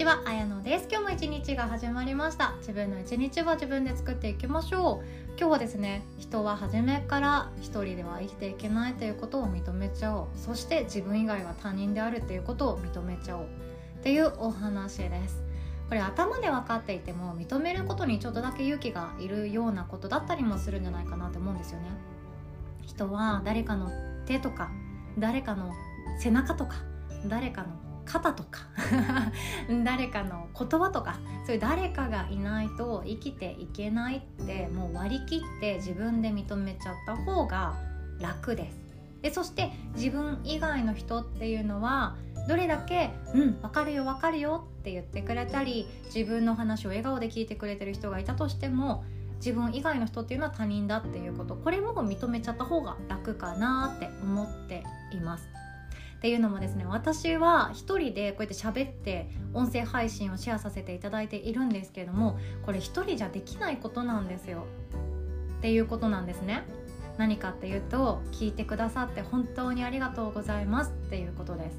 ちは、あやのです。今日も一日が始まりました。自分の一日は自分で作っていきましょう。今日はですね人は初めから一人では生きていけないということを認めちゃおう。そして自分以外は他人であるっていうことを認めちゃおう。っていうお話です。これ頭で分かっていても認めることにちょっとだけ勇気がいるようなことだったりもするんじゃないかなと思うんですよね。人は誰かの手とか誰かの背中とか誰かの肩とか誰かの言葉とかそういう誰かがいないと生きていけないってもう割り切って自分で認めちゃった方が楽ですでそして自分以外の人っていうのはどれだけ「うん分かるよ分かるよ」って言ってくれたり自分の話を笑顔で聞いてくれてる人がいたとしても自分以外の人っていうのは他人だっていうことこれも認めちゃった方が楽かなって思っています。っていうのもですね私は一人でこうやって喋って音声配信をシェアさせていただいているんですけれどもこれ一人じゃできないことなんですよ。っていうことなんですね。何かっていうと聞いてくださって本当にありがとうございますっていうことです。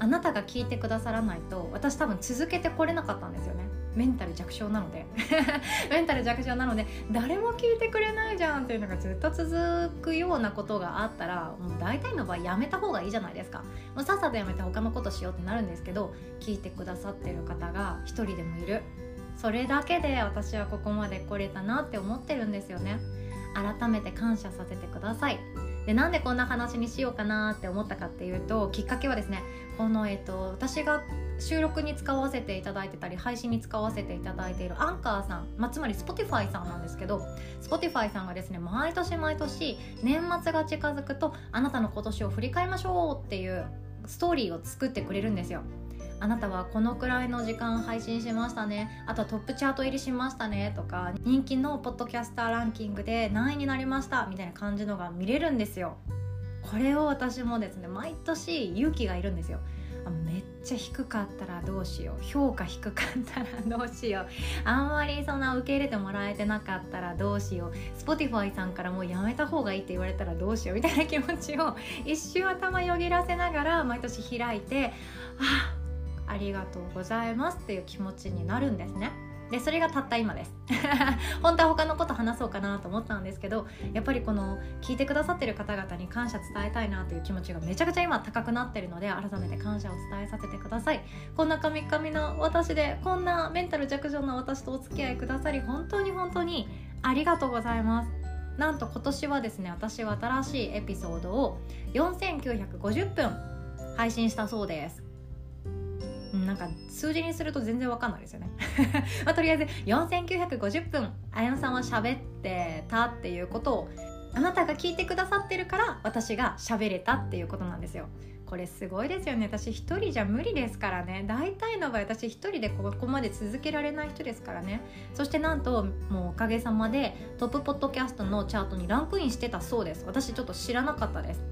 あなたが聞いてくださらないと私多分続けてこれなかったんですよね。メンタル弱小なので。メンタル弱小なので誰も聞いてくれないじゃんっていうのがずっと続くようなことがあったらもう大体の場合やめた方がいいじゃないですか。もうさっさとやめて他のことしようってなるんですけど聞いてくださってる方が一人でもいる。それだけで私はここまで来れたなって思ってるんですよね。改めて感謝させてください。でなんでこんな話にしようかなって思ったかっていうときっかけはですねこの、えっと、私が収録に使わせていただいてたり配信に使わせていただいているアンカーさん、まあ、つまり Spotify さんなんですけど Spotify さんがですね毎年毎年年末が近づくとあなたの今年を振り返りましょうっていうストーリーを作ってくれるんですよ。あなたはこのくらいの時間配信しましたね。あとはトップチャート入りしましたねとか人気のポッドキャスターランキングで何位になりましたみたいな感じのが見れるんですよ。これを私もですね毎年勇気がいるんですよ。めっちゃ低かったらどうしよう。評価低かったらどうしよう。あんまりそんな受け入れてもらえてなかったらどうしよう。Spotify さんからもうやめた方がいいって言われたらどうしようみたいな気持ちを一瞬頭よぎらせながら毎年開いてあありがとうございますっていう気持ちになるんですね。でそれがたった今です。本当は他のこと話そうかなと思ったんですけどやっぱりこの聞いてくださってる方々に感謝伝えたいなという気持ちがめちゃくちゃ今高くなってるので改めて感謝を伝えさせてください。こんなカミカミな私でこんなメンタル弱小な私とお付き合いくださり本当に本当にありがとうございます。なんと今年はですね私は新しいエピソードを4950分配信したそうです。なんか数字にすると全然わかんないですよね、まあ、とりあえず4950分あやのさんは喋ってたっていうことをあなたが聞いてくださってるから私が喋れたっていうことなんですよ。これすごいですよね。私一人じゃ無理ですからね。大体の場合私一人でここまで続けられない人ですからね。そしてなんともうおかげさまでトップポッドキャストのチャートにランクインしてたそうです。私ちょっと知らなかったです。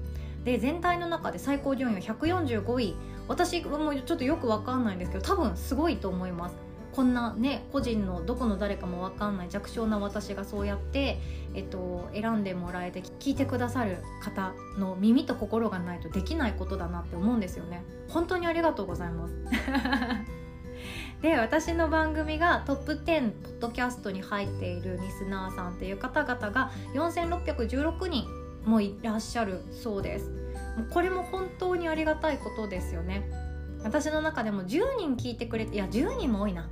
で全体の中で最高順位は145位。私もちょっとよく分かんないんですけど多分すごいと思います。こんなね個人のどこの誰かも分かんない弱小な私がそうやって、えっと、選んでもらえて聞いてくださる方の耳と心がないとできないことだなって思うんですよね。本当にありがとうございます。で私の番組がトップ10ポッドキャストに入っているリスナーさんっていう方々が4616人もいらっしゃるそうです。もうこれも本当にありがたいことですよね。私の中でも10人聞いてくれていや10人も多いな。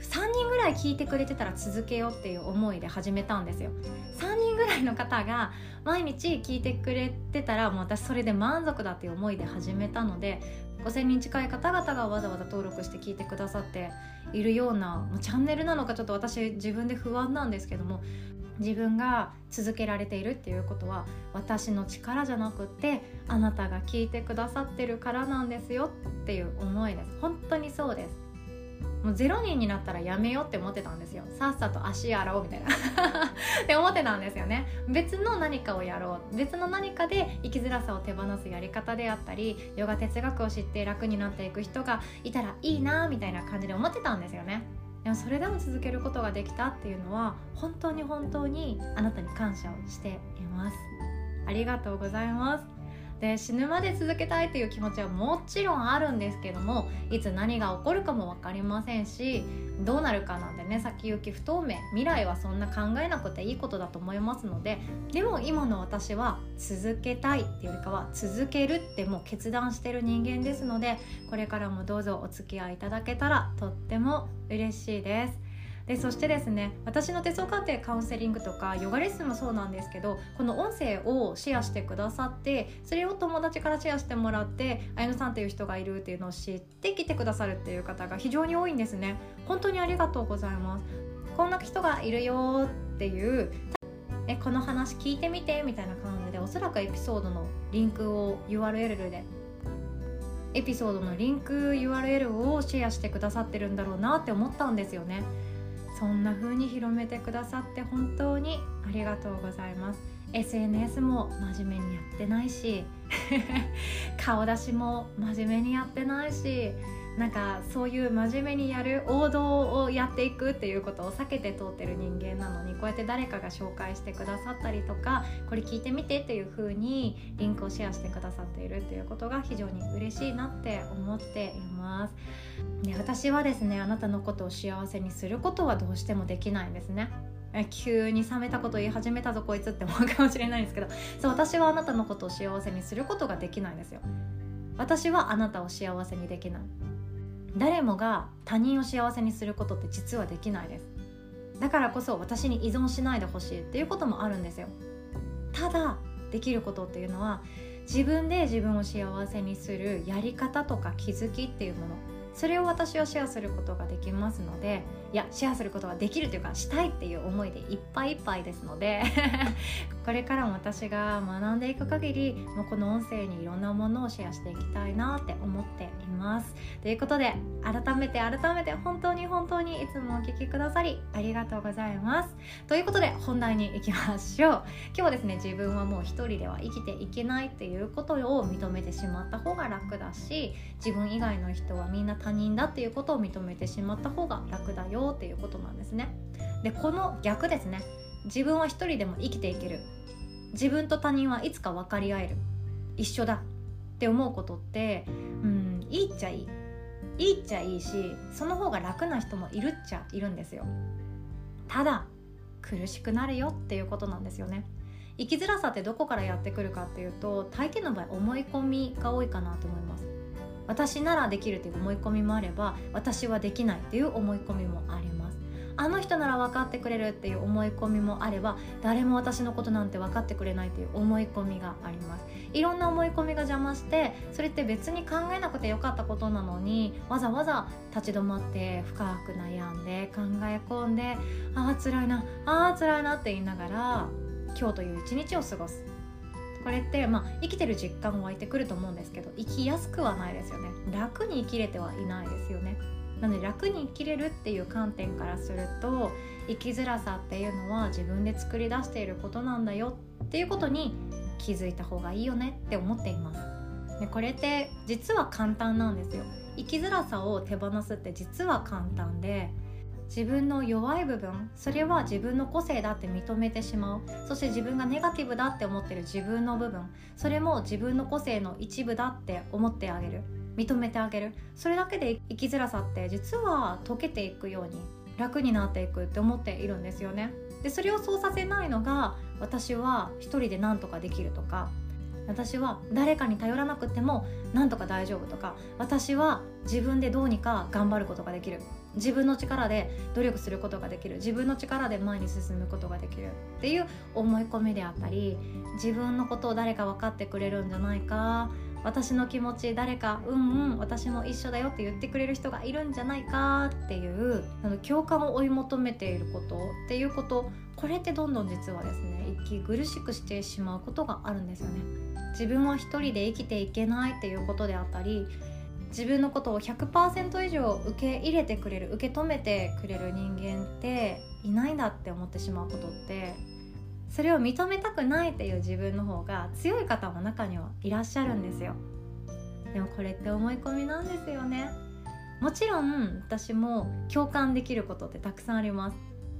3人ぐらい聞いてくれてたら続けようっていう思いで始めたんですよ。3人ぐらいの方が毎日聞いてくれてたらもう私それで満足だっていう思いで始めたので5,000人近い方々がわざわざ登録して聞いてくださっているようなチャンネルなのかちょっと私自分で不安なんですけども自分が続けられているっていうことは私の力じゃなくってあなたが聞いてくださってるからなんですよっていう思いです。本当にそうです。もう0人になったらやめようって思ってたんですよ。さっさと足洗おうみたいな。って思ってたんですよね。別の何かをやろう。別の何かで生きづらさを手放すやり方であったりヨガ哲学を知って楽になっていく人がいたらいいなみたいな感じで思ってたんですよね。でもそれでも続けることができたっていうのは本当に本当にあなたに感謝をしています。ありがとうございます。で死ぬまで続けたいという気持ちはもちろんあるんですけどもいつ何が起こるかも分かりませんしどうなるかなんてね先行き不透明未来はそんな考えなくていいことだと思いますのででも今の私は続けたいっていうよりかは続けるってもう決断してる人間ですのでこれからもどうぞお付き合いいただけたらとっても嬉しいです。でそしてですね私の手相鑑定カウンセリングとかヨガレッスンもそうなんですけどこの音声をシェアしてくださってそれを友達からシェアしてもらって綾乃さんっていう人がいるっていうのを知って来てくださるっていう方が非常に多いんですね。本当にありがとうございます。こんな人がいるよっていうえこの話聞いてみてみたいな感じでおそらくエピソードのリンクを URL でエピソードのリンク URL をシェアしてくださってるんだろうなって思ったんですよね。そんな風に広めてくださって本当にありがとうございます。SNS も真面目にやってないし 顔出しも真面目にやってないしなんかそういう真面目にやる王道をやっていくっていうことを避けて通ってる人間なのにこうやって誰かが紹介してくださったりとかこれ聞いてみてっていう風にリンクをシェアしてくださっているっていうことが非常に嬉しいなって思っています。で私はですねあなたのことを幸せにすることはどうしてもできないんですね。急に冷めたこと言い始めたぞこいつって思うかもしれないんですけど。そう私はあなたのことを幸せにすることができないんですよ。私はあなたを幸せにできない。誰もが他人を幸せにすることって実はできないです。だからこそ私に依存しないでほしいっていうこともあるんですよ。ただできることっていうのは自分で自分を幸せにするやり方とか気づきっていうもの。それを私はシェアすることができますのでいやシェアすることができるというかしたいっていう思いでいっぱいいっぱいですのでこれからも私が学んでいく限りもうこの音声にいろんなものをシェアしていきたいなって思っています。ということで改めて改めて本当に本当にいつもお聴きくださりありがとうございます。ということで本題に行きましょう。今日はですね自分はもう一人では生きていけないっていうことを認めてしまった方が楽だし自分以外の人はみんな他人だっていうことを認めてしまった方が楽だよよっていうことなんですね。でこの逆ですね。自分は一人でも生きていける。自分と他人はいつか分かり合える。一緒だ。って思うことってうんいいっちゃいい。いいっちゃいいしその方が楽な人もいるっちゃいるんですよ。ただ苦しくなるよ。っていうことなんですよね。生きづらさってどこからやってくるかっていうと大抵の場合思い込みが多いかなと思います。私ならできるという思い込みもあれば私はできないという思い込みもあります。あの人なら分かってくれるっていう思い込みもあれば誰も私のことなんて分かってくれないという思い込みがあります。いろんな思い込みが邪魔してそれって別に考えなくてよかったことなのにわざわざ立ち止まって深く悩んで考え込んでああ辛いなああ辛いなって言いながら今日という一日を過ごす。これって、まあ、生きてる実感湧いてくると思うんですけど生きやすくはないですよね。楽に生きれてはいないですよね。なので楽に生きれるっていう観点からすると生きづらさっていうのは自分で作り出していることなんだよっていうことに気づいた方がいいよねって思っています。でこれって実は簡単なんですよ。生きづらさを手放すって実は簡単で自分の弱い部分それは自分の個性だって認めてしまう。そして自分がネガティブだって思ってる自分の部分それも自分の個性の一部だって思ってあげる。認めてあげる。それだけで生きづらさって実は溶けていくように楽になっていくって思っているんですよね。でそれをそうさせないのが私は一人で何とかできるとか私は誰かに頼らなくてもなんとか大丈夫とか私は自分でどうにか頑張ることができる。自分の力で努力することができる。自分の力で前に進むことができるっていう思い込みであったり自分のことを誰か分かってくれるんじゃないか。私の気持ち誰かうんうん私も一緒だよって言ってくれる人がいるんじゃないかっていうあの共感を追い求めていることっていうこと。これってどんどん実はですね息苦しくしてしまうことがあるんですよね。自分は一人で生きていけないっていうことであったり自分のことを100%以上受け入れてくれる受け止めてくれる人間っていないんだって思ってしまうことってそれを認めたくないっていう自分の方が強い方も中にはいらっしゃるんですよ。でもこれって思い込みなんですよね。もちろん私も共感できることってたくさんあります。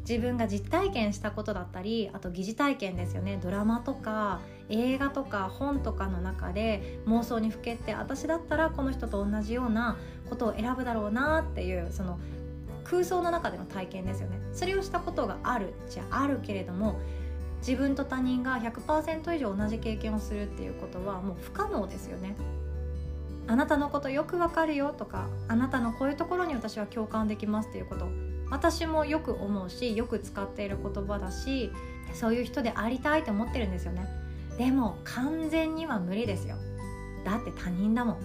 自分が実体験したことだったりあと疑似体験ですよね。ドラマとか映画とか本とかの中で妄想にふけって私だったらこの人と同じようなことを選ぶだろうなっていうその空想の中での体験ですよね。それをしたことがあるじゃあるけれども自分と他人が100%以上同じ経験をするっていうことはもう不可能ですよね。あなたのことよくわかるよとかあなたのこういうところに私は共感できますっていうこと私もよく思うしよく使っている言葉だしそういう人でありたいと思ってるんですよね。でも完全には無理ですよ。だって他人だもん。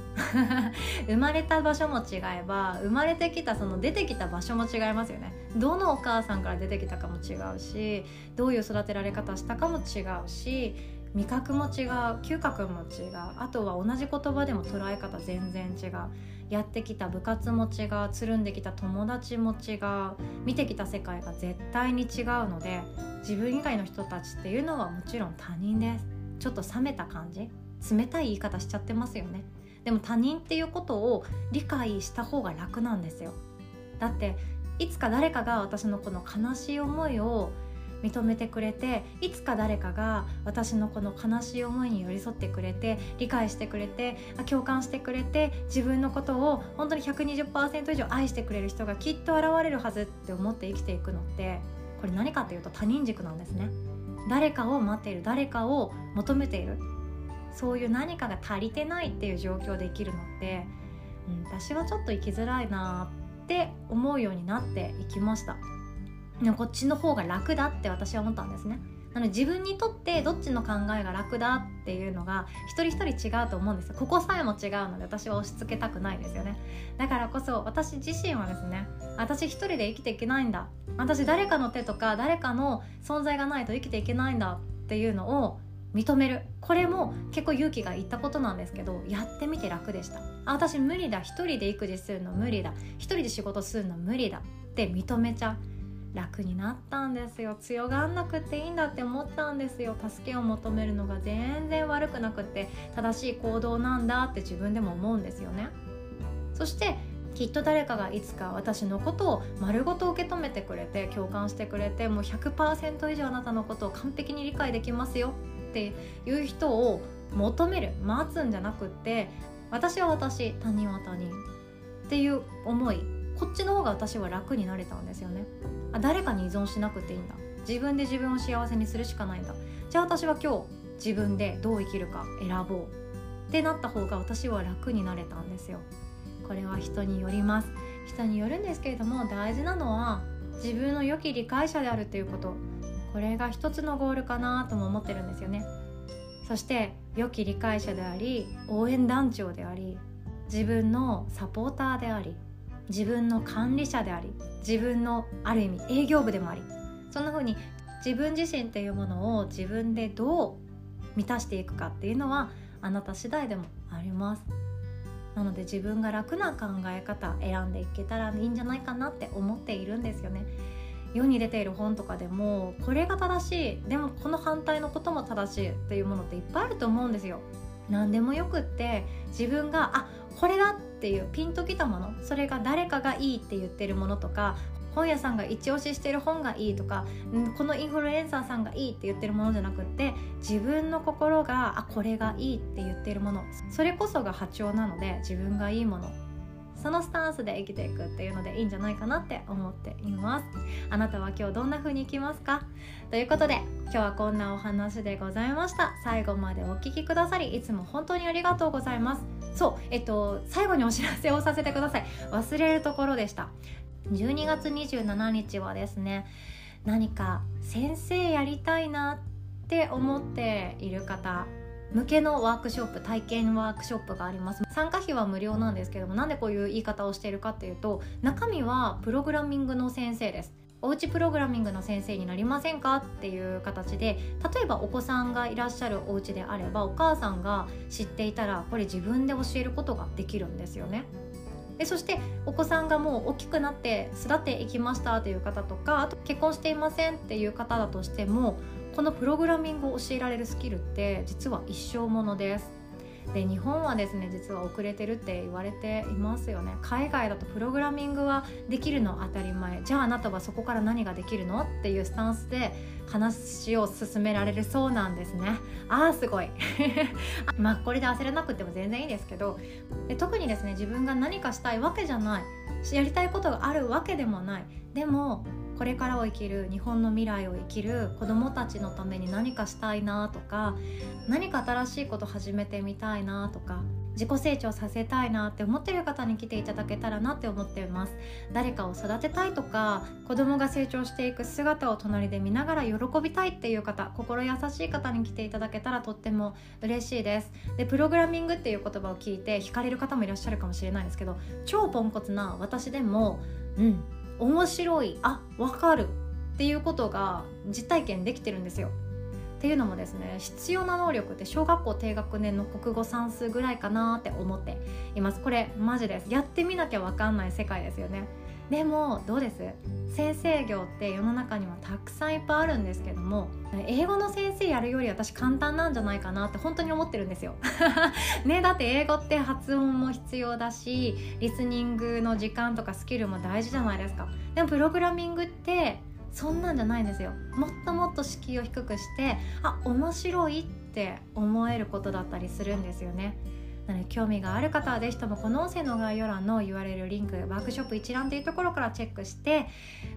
生まれた場所も違えば生まれてきたその出てきた場所も違いますよね。どのお母さんから出てきたかも違うしどういう育てられ方したかも違うし味覚も違う嗅覚も違うあとは同じ言葉でも捉え方全然違う。やってきた部活も違うつるんできた友達も違う見てきた世界が絶対に違うので自分以外の人たちっていうのはもちろん他人です。ちょっと冷めた感じ冷たい言い方しちゃってますよね。でも他人っていうことを理解した方が楽なんですよ。だっていつか誰かが私のこの悲しい思いを認めてくれていつか誰かが私のこの悲しい思いに寄り添ってくれて理解してくれて共感してくれて自分のことを本当に120%以上愛してくれる人がきっと現れるはずって思って生きていくのってこれ何かっていうと他人軸なんですね。誰かを待っている誰かを求めている。そういう何かが足りてないっていう状況で生きるのって、うん、私はちょっと生きづらいなって思うようになっていきました。でもこっちの方が楽だって私は思ったんですね。なので自分にとってどっちの考えが楽だっていうのが一人一人違うと思うんですよ。ここさえも違うので私は押し付けたくないですよね。だからこそ私自身はですね私一人で生きていけないんだ。私誰かの手とか誰かの存在がないと生きていけないんだっていうのを認める。これも結構勇気がいったことなんですけどやってみて楽でした。私無理だ。一人で育児するの無理だ。一人で仕事するの無理だって認めちゃう。楽になったんですよ。強がんなくていいんだって思ったんですよ。助けを求めるのが全然悪くなくって正しい行動なんだって自分でも思うんですよね。そしてきっと誰かがいつか私のことを丸ごと受け止めてくれて共感してくれてもう100%以上あなたのことを完璧に理解できますよっていう人を求める待つんじゃなくって私は私他人は他人っていう思いこっちの方が私は楽になれたんですよね。あ誰かに依存しなくていいんだ。自分で自分を幸せにするしかないんだ。じゃあ私は今日自分でどう生きるか選ぼうってなった方が私は楽になれたんですよ。これは人によります。人によるんですけれども大事なのは自分の良き理解者であるっていうこと。これが一つのゴールかなとも思ってるんですよね。そして良き理解者であり応援団長であり自分のサポーターであり自分の管理者であり自分のある意味営業部でもありそんな風に自分自身っていうものを自分でどう満たしていくかっていうのはあなた次第でもあります。なので自分が楽な考え方選んでいけたらいいんじゃないかなって思っているんですよね。世に出ている本とかでもこれが正しい。でもこの反対のことも正しいっていうものっていっぱいあると思うんですよ。何でもよくって自分があこれだっていうピンときたものそれが誰かがいいって言ってるものとか本屋さんが一押ししてる本がいいとかこのインフルエンサーさんがいいって言ってるものじゃなくって自分の心があこれがいいって言ってるものそれこそが波長なので自分がいいものそのスタンスで生きていくっていうのでいいんじゃないかなって思っています。あなたは今日どんな風に生きますか？ということで今日はこんなお話でございました。最後までお聴きくださりいつも本当にありがとうございます。そうえっと最後にお知らせをさせてください。忘れるところでした。12月27日はですね何か先生やりたいなって思っている方向けのワークショップ体験ワークショップがあります。参加費は無料なんですけどもなんでこういう言い方をしているかっていうと中身はプログラミングの先生です。おうちプログラミングの先生になりませんかっていう形で例えばお子さんがいらっしゃるお家であればお母さんが知っていたらこれ自分で教えることができるんですよね。でそしてお子さんがもう大きくなって育っていきましたという方とかあと結婚していませんっていう方だとしてもこのプログラミングを教えられるスキルって実は一生ものです。で日本はですね実は遅れてるって言われていますよね。海外だとプログラミングはできるの当たり前。じゃああなたはそこから何ができるのっていうスタンスで話を進められるそうなんですね。あーすごい。まあこれで焦らなくても全然いいですけど。で特にですね自分が何かしたいわけじゃない。やりたいことがあるわけでもない。でもこれからを生きる日本の未来を生きる子どもたちのために何かしたいなとか何か新しいこと始めてみたいなとか自己成長させたいなって思ってる方に来ていただけたらなって思っています。誰かを育てたいとか子供が成長していく姿を隣で見ながら喜びたいっていう方心優しい方に来ていただけたらとっても嬉しいです。でプログラミングっていう言葉を聞いて惹かれる方もいらっしゃるかもしれないんですけど超ポンコツな私でもうん面白いあわかるっていうことが実体験できてるんですよ。っていうのもですね必要な能力って小学校低学年の国語算数ぐらいかなって思っています。これマジです。やってみなきゃ分かんない世界ですよね。でもどうです？先生業って世の中にはたくさんいっぱいあるんですけども英語の先生やるより私簡単なんじゃないかなって本当に思ってるんですよ。ねだって英語って発音も必要だしリスニングの時間とかスキルも大事じゃないですか。でもプログラミングってそんなんじゃないんですよ。もっともっと敷居を低くしてあ面白いって思えることだったりするんですよね。なので興味がある方は是非ともこの音声の概要欄の URL リンクワークショップ一覧というところからチェックして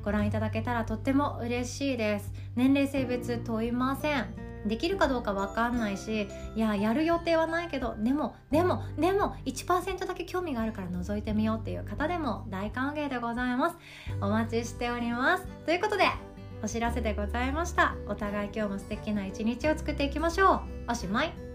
ご覧いただけたらとっても嬉しいです。年齢性別問いません。できるかどうか分かんないしいややる予定はないけどでもでもでも1%だけ興味があるから覗いてみようっていう方でも大歓迎でございます。お待ちしております。ということでお知らせでございました。お互い今日も素敵な一日を作っていきましょう。おしまい。